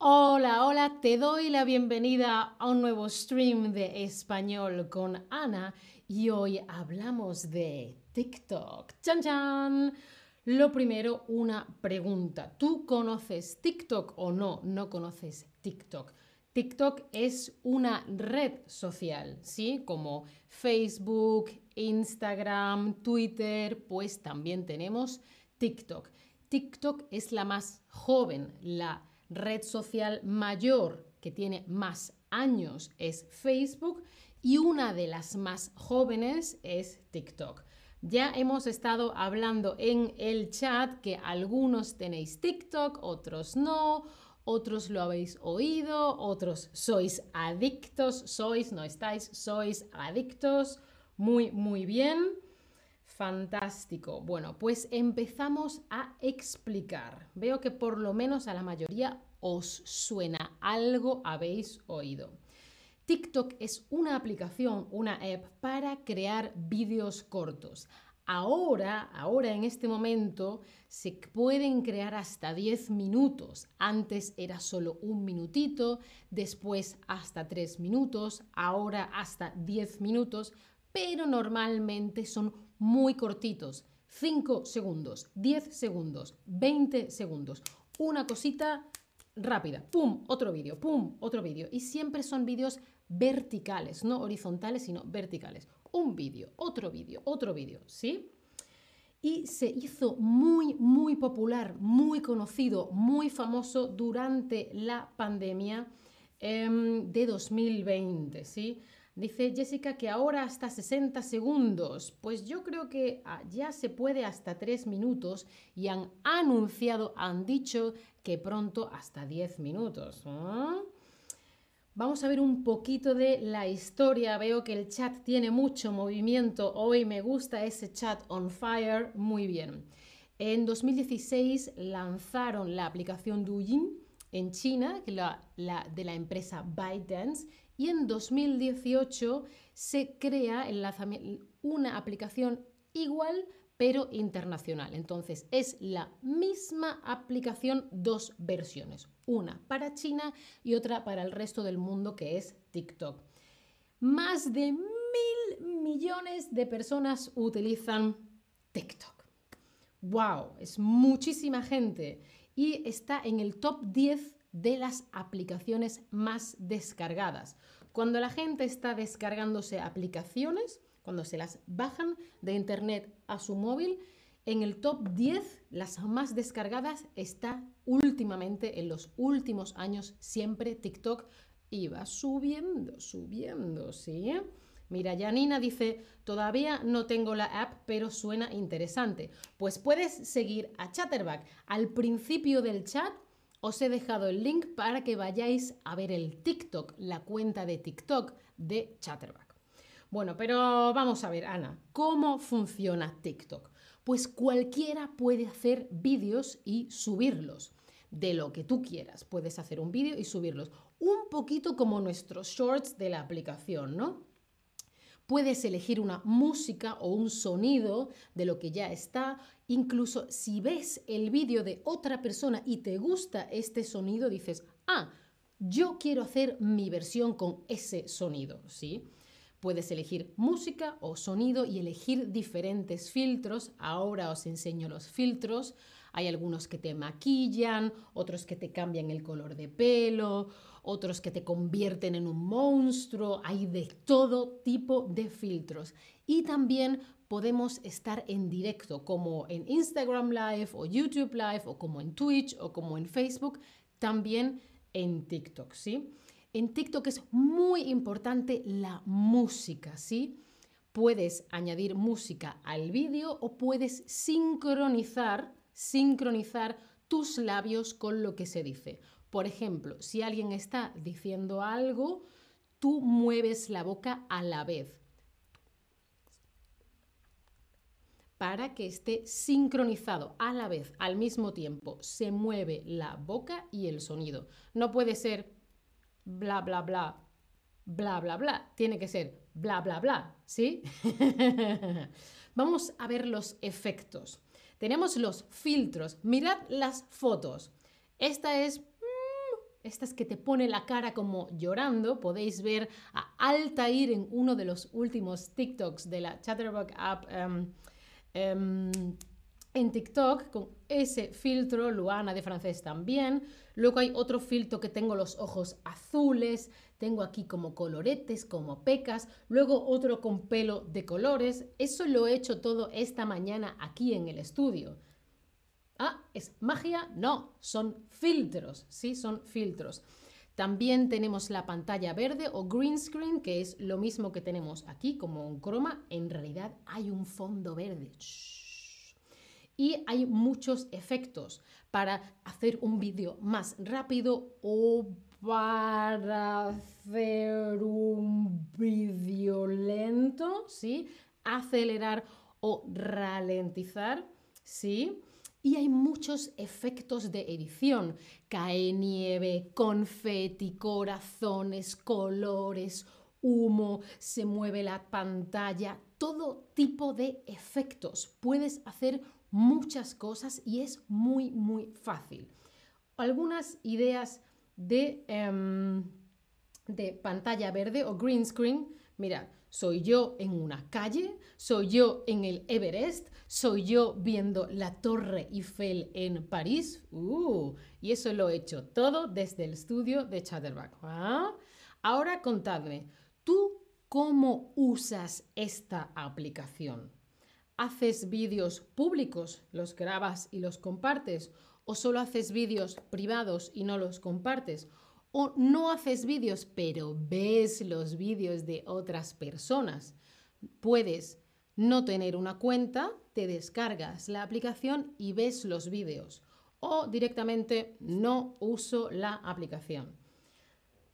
Hola, hola, te doy la bienvenida a un nuevo stream de español con Ana y hoy hablamos de TikTok. ¡Chan, chan! Lo primero, una pregunta. ¿Tú conoces TikTok o no? ¿No conoces TikTok? TikTok es una red social, ¿sí? Como Facebook, Instagram, Twitter, pues también tenemos TikTok. TikTok es la más joven, la red social mayor que tiene más años es Facebook y una de las más jóvenes es TikTok. Ya hemos estado hablando en el chat que algunos tenéis TikTok, otros no, otros lo habéis oído, otros sois adictos, sois, no estáis, sois adictos. Muy, muy bien. Fantástico. Bueno, pues empezamos a explicar. Veo que por lo menos a la mayoría os suena, algo habéis oído. TikTok es una aplicación, una app para crear vídeos cortos. Ahora, ahora en este momento, se pueden crear hasta 10 minutos. Antes era solo un minutito, después hasta 3 minutos, ahora hasta 10 minutos, pero normalmente son muy cortitos. 5 segundos, 10 segundos, 20 segundos. Una cosita rápida. ¡Pum! Otro vídeo, ¡pum! Otro vídeo. Y siempre son vídeos verticales, no horizontales, sino verticales. Un vídeo, otro vídeo, otro vídeo, ¿sí? Y se hizo muy, muy popular, muy conocido, muy famoso durante la pandemia em, de 2020, ¿sí? Dice Jessica que ahora hasta 60 segundos. Pues yo creo que ah, ya se puede hasta 3 minutos y han anunciado, han dicho que pronto hasta 10 minutos. Vamos a ver un poquito de la historia. Veo que el chat tiene mucho movimiento. Hoy me gusta ese chat on fire. Muy bien. En 2016 lanzaron la aplicación Douyin en China, que la, de la empresa ByteDance, y en 2018 se crea una aplicación igual pero internacional. Entonces es la misma aplicación, dos versiones, una para China y otra para el resto del mundo que es TikTok. Más de mil millones de personas utilizan TikTok. ¡Wow! Es muchísima gente y está en el top 10 de las aplicaciones más descargadas. Cuando la gente está descargándose aplicaciones, cuando se las bajan de internet a su móvil, en el top 10, las más descargadas, está últimamente, en los últimos años, siempre TikTok iba subiendo, subiendo, ¿sí? Mira, Janina dice, todavía no tengo la app, pero suena interesante. Pues puedes seguir a Chatterback. Al principio del chat os he dejado el link para que vayáis a ver el TikTok, la cuenta de TikTok de Chatterback. Bueno, pero vamos a ver, Ana, ¿cómo funciona TikTok? Pues cualquiera puede hacer vídeos y subirlos. De lo que tú quieras, puedes hacer un vídeo y subirlos. Un poquito como nuestros shorts de la aplicación, ¿no? Puedes elegir una música o un sonido de lo que ya está. Incluso si ves el vídeo de otra persona y te gusta este sonido, dices, ah, yo quiero hacer mi versión con ese sonido, ¿sí? Puedes elegir música o sonido y elegir diferentes filtros. Ahora os enseño los filtros. Hay algunos que te maquillan, otros que te cambian el color de pelo, otros que te convierten en un monstruo. Hay de todo tipo de filtros. Y también podemos estar en directo, como en Instagram Live o YouTube Live o como en Twitch o como en Facebook, también en TikTok, ¿sí? En TikTok es muy importante la música, ¿sí? Puedes añadir música al vídeo o puedes sincronizar, sincronizar tus labios con lo que se dice. Por ejemplo, si alguien está diciendo algo, tú mueves la boca a la vez para que esté sincronizado a la vez, al mismo tiempo. Se mueve la boca y el sonido. No puede ser bla, bla, bla, bla, bla, bla. Tiene que ser bla, bla, bla, ¿sí? Vamos a ver los efectos. Tenemos los filtros. Mirad las fotos. Esta es mm, estas que te pone la cara como llorando, podéis ver a Altair en uno de los últimos TikToks de la Chatterbox app em, em, en TikTok con ese filtro, Luana de francés también. Luego hay otro filtro que tengo los ojos azules, tengo aquí como coloretes, como pecas, luego otro con pelo de colores. Eso lo he hecho todo esta mañana aquí en el estudio. Ah, ¿es magia? No, son filtros, sí, son filtros. También tenemos la pantalla verde o green screen, que es lo mismo que tenemos aquí como un croma. En realidad hay un fondo verde. Y hay muchos efectos para hacer un vídeo más rápido o para hacer un vídeo lento, ¿sí? Acelerar o ralentizar, ¿sí? Y hay muchos efectos de edición. Cae nieve, confeti, corazones, colores, humo, se mueve la pantalla, todo tipo de efectos. Puedes hacer muchas cosas y es muy, muy fácil. Algunas ideas de, em, de pantalla verde o green screen. Mira, soy yo en una calle, soy yo en el Everest, soy yo viendo la Torre Eiffel en París. Uh, y eso lo he hecho todo desde el estudio de Chatterback. ¿ah? Ahora contadme, ¿tú cómo usas esta aplicación? ¿Haces vídeos públicos, los grabas y los compartes? ¿O solo haces vídeos privados y no los compartes? ¿O no haces vídeos pero ves los vídeos de otras personas? Puedes no tener una cuenta, te descargas la aplicación y ves los vídeos. O directamente no uso la aplicación.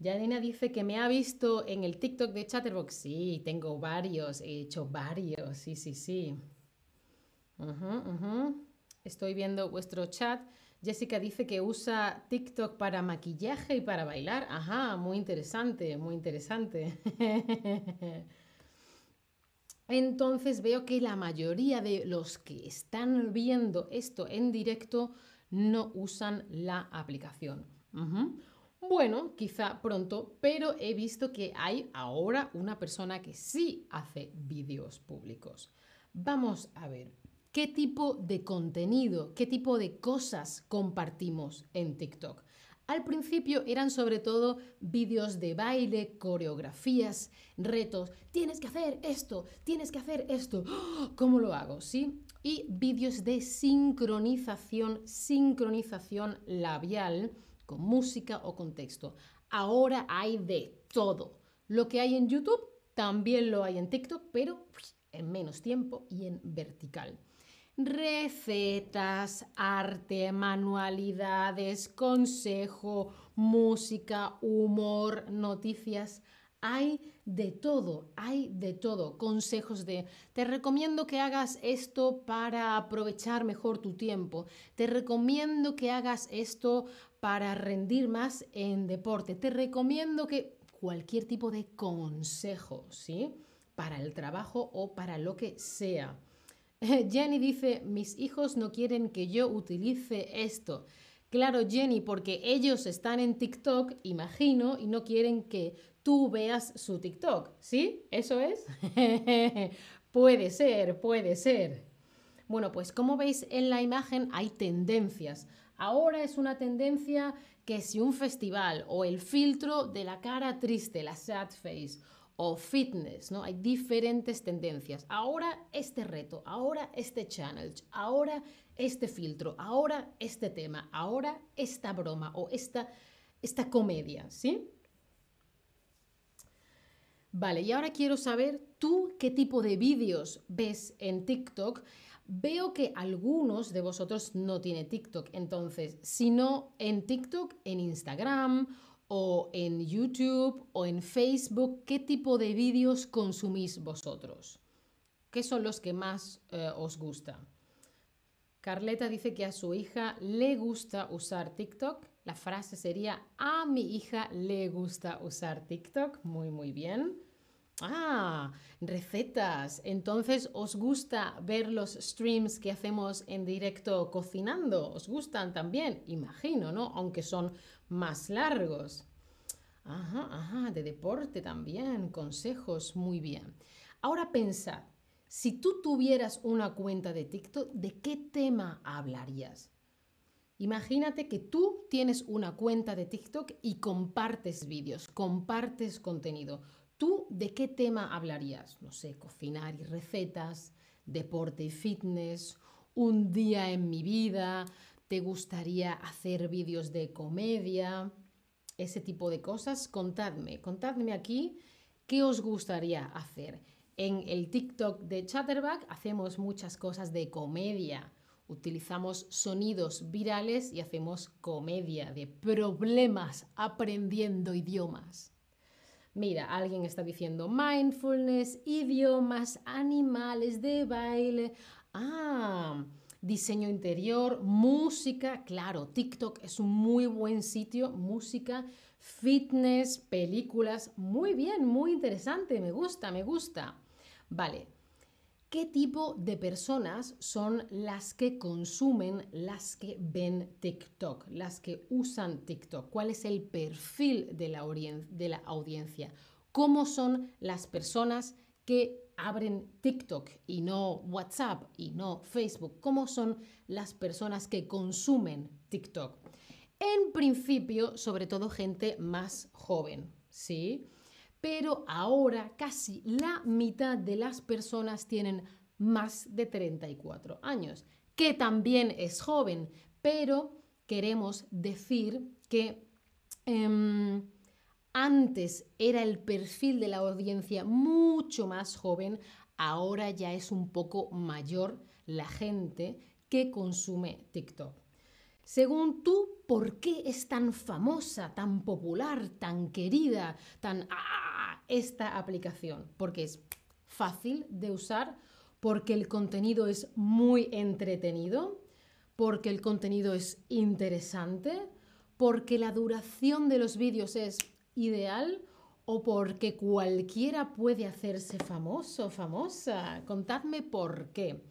Janina dice que me ha visto en el TikTok de Chatterbox. Sí, tengo varios, he hecho varios, sí, sí, sí. Estoy viendo vuestro chat. Jessica dice que usa TikTok para maquillaje y para bailar. Ajá, muy interesante, muy interesante. Entonces veo que la mayoría de los que están viendo esto en directo no usan la aplicación. Bueno, quizá pronto, pero he visto que hay ahora una persona que sí hace vídeos públicos. Vamos a ver qué tipo de contenido, qué tipo de cosas compartimos en TikTok. Al principio eran sobre todo vídeos de baile, coreografías, retos. Tienes que hacer esto, tienes que hacer esto. ¿Cómo lo hago? ¿Sí? Y vídeos de sincronización, sincronización labial con música o con texto. Ahora hay de todo. Lo que hay en YouTube también lo hay en TikTok, pero en menos tiempo y en vertical. Recetas, arte, manualidades, consejo, música, humor, noticias. Hay de todo, hay de todo. Consejos de, te recomiendo que hagas esto para aprovechar mejor tu tiempo. Te recomiendo que hagas esto para rendir más en deporte. Te recomiendo que cualquier tipo de consejo, ¿sí? Para el trabajo o para lo que sea. Jenny dice, mis hijos no quieren que yo utilice esto. Claro, Jenny, porque ellos están en TikTok, imagino, y no quieren que tú veas su TikTok. ¿Sí? ¿Eso es? puede ser, puede ser. Bueno, pues como veis en la imagen hay tendencias. Ahora es una tendencia que si un festival o el filtro de la cara triste, la sad face, o fitness, ¿no? Hay diferentes tendencias. Ahora este reto, ahora este challenge, ahora este filtro, ahora este tema, ahora esta broma o esta, esta comedia, ¿sí? Vale, y ahora quiero saber tú qué tipo de vídeos ves en TikTok. Veo que algunos de vosotros no tienen TikTok, entonces, si no en TikTok, en Instagram o en YouTube o en Facebook, ¿qué tipo de vídeos consumís vosotros? ¿Qué son los que más eh, os gustan? Carleta dice que a su hija le gusta usar TikTok. La frase sería, a mi hija le gusta usar TikTok. Muy, muy bien. Ah, recetas. Entonces, ¿os gusta ver los streams que hacemos en directo cocinando? ¿Os gustan también? Imagino, ¿no? Aunque son más largos. Ajá, ajá, de deporte también, consejos, muy bien. Ahora pensad, si tú tuvieras una cuenta de TikTok, ¿de qué tema hablarías? Imagínate que tú tienes una cuenta de TikTok y compartes vídeos, compartes contenido. ¿Tú de qué tema hablarías? No sé, cocinar y recetas, deporte y fitness, un día en mi vida, te gustaría hacer vídeos de comedia, ese tipo de cosas. Contadme, contadme aquí qué os gustaría hacer. En el TikTok de Chatterback hacemos muchas cosas de comedia. Utilizamos sonidos virales y hacemos comedia de problemas aprendiendo idiomas. Mira, alguien está diciendo mindfulness, idiomas, animales de baile. Ah, diseño interior, música. Claro, TikTok es un muy buen sitio. Música, fitness, películas. Muy bien, muy interesante. Me gusta, me gusta. Vale. ¿Qué tipo de personas son las que consumen, las que ven TikTok, las que usan TikTok? ¿Cuál es el perfil de la, audiencia? ¿Cómo son las personas que abren TikTok y no WhatsApp y no Facebook? ¿Cómo son las personas que consumen TikTok? En principio, sobre todo gente más joven, ¿sí? Pero ahora casi la mitad de las personas tienen más de 34 años, que también es joven, pero queremos decir que em, antes era el perfil de la audiencia mucho más joven, ahora ya es un poco mayor la gente que consume TikTok. Según tú, ¿por qué es tan famosa, tan popular, tan querida, tan ¡ah! esta aplicación? Porque es fácil de usar, porque el contenido es muy entretenido, porque el contenido es interesante, porque la duración de los vídeos es ideal o porque cualquiera puede hacerse famoso, famosa. Contadme por qué.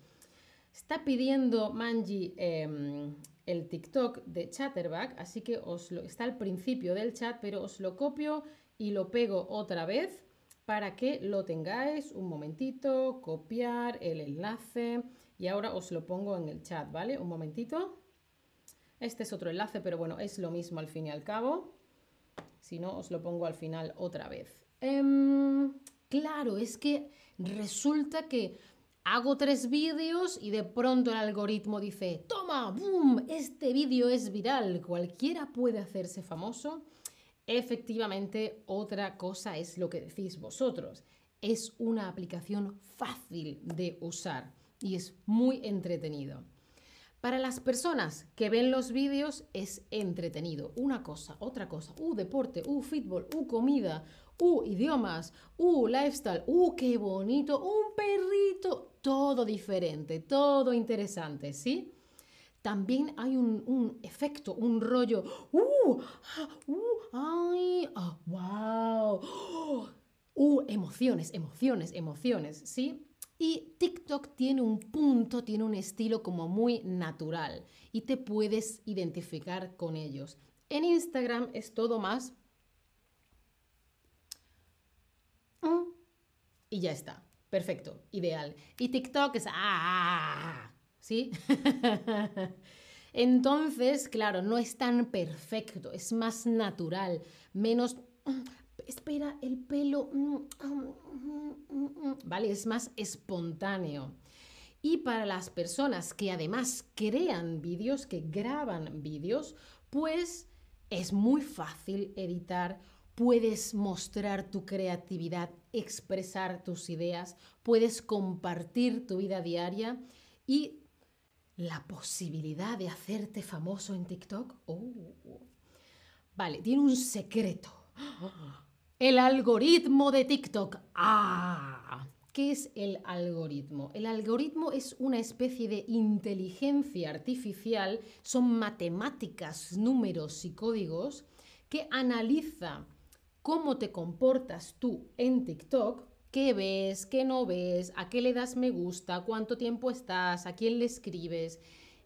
Está pidiendo Manji em, el TikTok de Chatterback, así que os lo, está al principio del chat, pero os lo copio y lo pego otra vez para que lo tengáis. Un momentito, copiar el enlace y ahora os lo pongo en el chat, ¿vale? Un momentito. Este es otro enlace, pero bueno, es lo mismo al fin y al cabo. Si no, os lo pongo al final otra vez. Em, claro, es que resulta que hago tres vídeos y de pronto el algoritmo dice, toma, boom, este vídeo es viral, cualquiera puede hacerse famoso. Efectivamente, otra cosa es lo que decís vosotros. Es una aplicación fácil de usar y es muy entretenido. Para las personas que ven los vídeos es entretenido. Una cosa, otra cosa. Uh, deporte, uh, fútbol, uh, comida, uh, idiomas, uh, lifestyle, uh, qué bonito, un perrito. Todo diferente, todo interesante, ¿sí? también hay un, efecto, un rollo. ¡Uh! ¡Uh! ¡Ay! ¡Ah! ¡Wow! ¡Uh! Emociones, emociones, emociones, ¿sí? Y TikTok tiene un punto, tiene un estilo como muy natural y te puedes identificar con ellos. En Instagram es todo más... Y ya está. Perfecto, ideal. Y TikTok es... ¡Ah! ¿sí? Entonces, claro, no es tan perfecto, es más natural, menos, espera, el pelo, ¿vale? Es más espontáneo. Y para las personas que además crean vídeos, que graban vídeos, pues es muy fácil editar, puedes mostrar tu creatividad, expresar tus ideas, puedes compartir tu vida diaria y la posibilidad de hacerte famoso en TikTok. Oh. Vale, tiene un secreto. El algoritmo de TikTok. Ah, ¿qué es el algoritmo? El algoritmo es una especie de inteligencia artificial, son matemáticas, números y códigos que analiza cómo te comportas tú en TikTok qué ves, qué no ves, a qué le das me gusta, cuánto tiempo estás, a quién le escribes.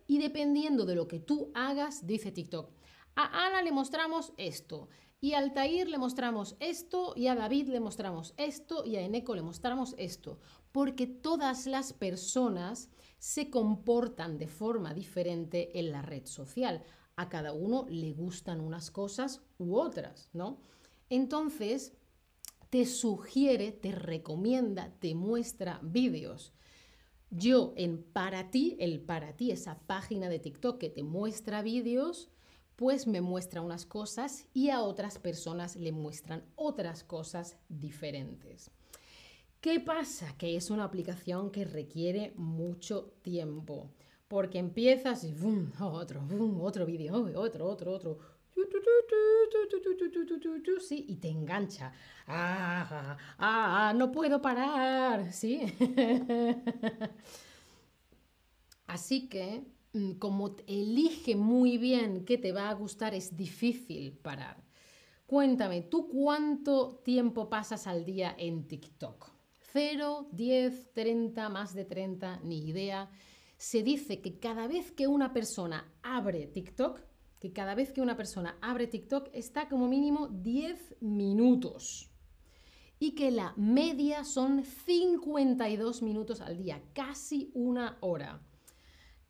Y dependiendo de lo que tú hagas, dice TikTok, a Ana le mostramos esto, y a Altair le mostramos esto, y a David le mostramos esto, y a Eneco le mostramos esto, porque todas las personas se comportan de forma diferente en la red social. A cada uno le gustan unas cosas u otras, ¿no? Entonces, te sugiere, te recomienda, te muestra vídeos. Yo en Para ti, el Para ti, esa página de TikTok que te muestra vídeos, pues me muestra unas cosas y a otras personas le muestran otras cosas diferentes. ¿Qué pasa? Que es una aplicación que requiere mucho tiempo, porque empiezas y ¡bum! otro, otro vídeo, otro, otro, otro. Sí, y te engancha. Ah, ah, no puedo parar, ¿sí? Así que, mm, como elige muy bien qué te va a gustar, es difícil parar. Cuéntame, ¿tú cuánto tiempo pasas al día en TikTok? ¿Cero, 10, 30, más de 30? Ni idea. Se dice que cada vez que una persona abre TikTok, que cada vez que una persona abre TikTok está como mínimo 10 minutos. Y que la media son 52 minutos al día, casi una hora.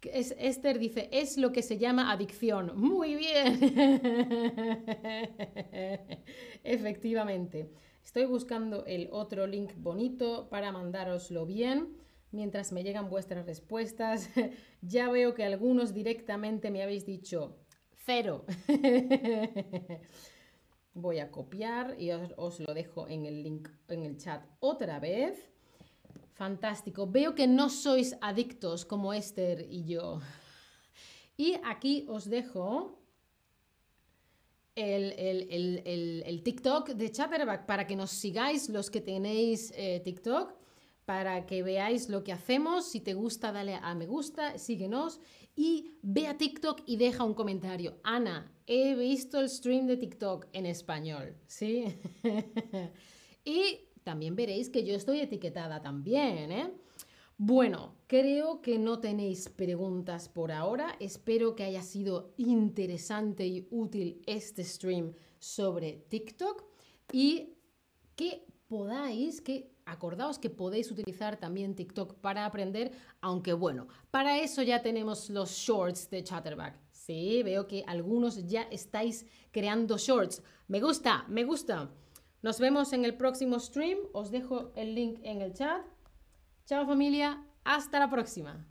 Esther dice, es lo que se llama adicción. Muy bien. Efectivamente. Estoy buscando el otro link bonito para mandároslo bien. Mientras me llegan vuestras respuestas, ya veo que algunos directamente me habéis dicho cero. Voy a copiar y os, lo dejo en el link en el chat otra vez. Fantástico. Veo que no sois adictos como Esther y yo. Y aquí os dejo el, TikTok de Chatterback para que nos sigáis los que tenéis eh, TikTok, para que veáis lo que hacemos. Si te gusta, dale a me gusta, síguenos y ve a TikTok y deja un comentario. Ana, he visto el stream de TikTok en español, ¿sí? y también veréis que yo estoy etiquetada también, ¿eh? Bueno, creo que no tenéis preguntas por ahora. Espero que haya sido interesante y útil este stream sobre TikTok y que podáis, que acordaos que podéis utilizar también TikTok para aprender, aunque bueno, para eso ya tenemos los shorts de Chatterback. Sí, veo que algunos ya estáis creando shorts. Me gusta, me gusta. Nos vemos en el próximo stream. Os dejo el link en el chat. Chao familia, hasta la próxima.